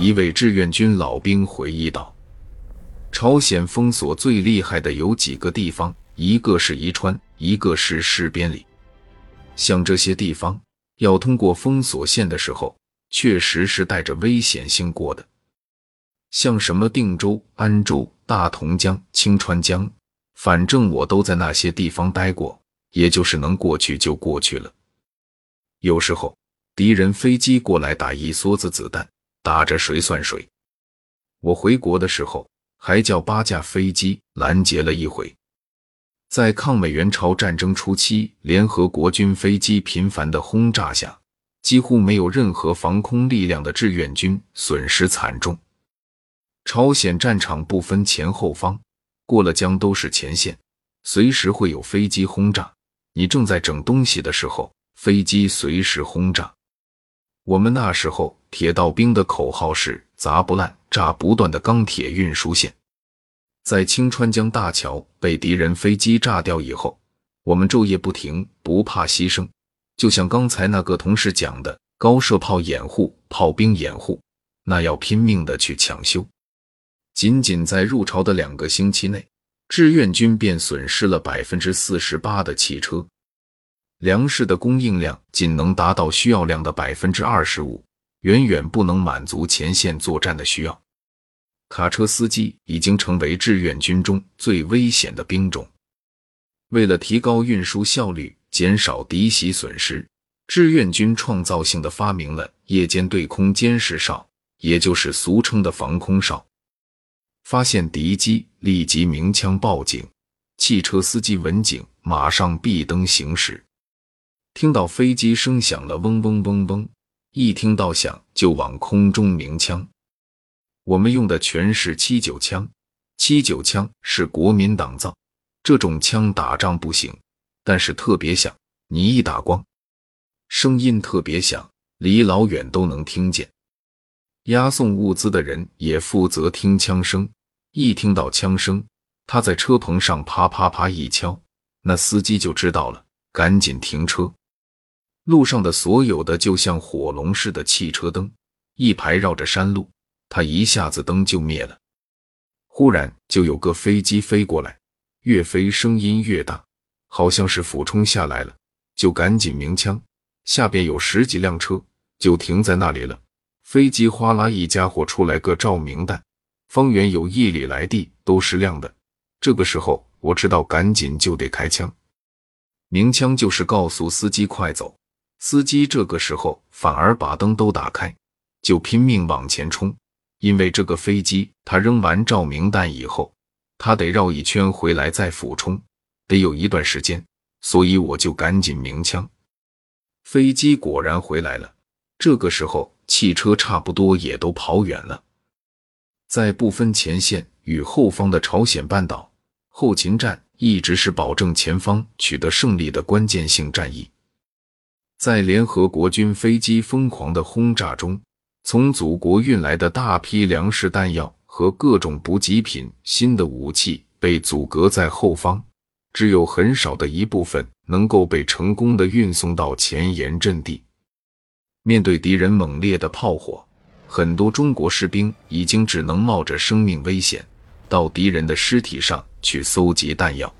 一位志愿军老兵回忆道：“朝鲜封锁最厉害的有几个地方，一个是宜川，一个是市边里。像这些地方，要通过封锁线的时候，确实是带着危险性过的。像什么定州、安州、大同江、清川江，反正我都在那些地方待过，也就是能过去就过去了。有时候敌人飞机过来打一梭子子弹。”打着谁算谁？我回国的时候还叫八架飞机拦截了一回。在抗美援朝战争初期，联合国军飞机频繁的轰炸下，几乎没有任何防空力量的志愿军损失惨重。朝鲜战场不分前后方，过了江都是前线，随时会有飞机轰炸。你正在整东西的时候，飞机随时轰炸。我们那时候铁道兵的口号是“砸不烂、炸不断”的钢铁运输线。在清川江大桥被敌人飞机炸掉以后，我们昼夜不停，不怕牺牲。就像刚才那个同事讲的，高射炮掩护、炮兵掩护，那要拼命的去抢修。仅仅在入朝的两个星期内，志愿军便损失了百分之四十八的汽车。粮食的供应量仅能达到需要量的百分之二十五，远远不能满足前线作战的需要。卡车司机已经成为志愿军中最危险的兵种。为了提高运输效率，减少敌袭损失，志愿军创造性的发明了夜间对空监视哨，也就是俗称的防空哨。发现敌机，立即鸣枪报警。汽车司机闻警，马上闭灯行驶。听到飞机声响了，嗡嗡嗡嗡，一听到响就往空中鸣枪。我们用的全是七九枪，七九枪是国民党造，这种枪打仗不行，但是特别响，你一打光，声音特别响，离老远都能听见。押送物资的人也负责听枪声，一听到枪声，他在车棚上啪啪啪一敲，那司机就知道了，赶紧停车。路上的所有的就像火龙似的汽车灯，一排绕着山路，它一下子灯就灭了。忽然就有个飞机飞过来，越飞声音越大，好像是俯冲下来了，就赶紧鸣枪。下边有十几辆车就停在那里了。飞机哗啦一家伙出来个照明弹，方圆有一里来地都是亮的。这个时候我知道赶紧就得开枪，鸣枪就是告诉司机快走。司机这个时候反而把灯都打开，就拼命往前冲，因为这个飞机他扔完照明弹以后，他得绕一圈回来再俯冲，得有一段时间，所以我就赶紧鸣枪。飞机果然回来了，这个时候汽车差不多也都跑远了。在不分前线与后方的朝鲜半岛，后勤战一直是保证前方取得胜利的关键性战役。在联合国军飞机疯狂的轰炸中，从祖国运来的大批粮食、弹药和各种补给品、新的武器被阻隔在后方，只有很少的一部分能够被成功的运送到前沿阵地。面对敌人猛烈的炮火，很多中国士兵已经只能冒着生命危险，到敌人的尸体上去搜集弹药。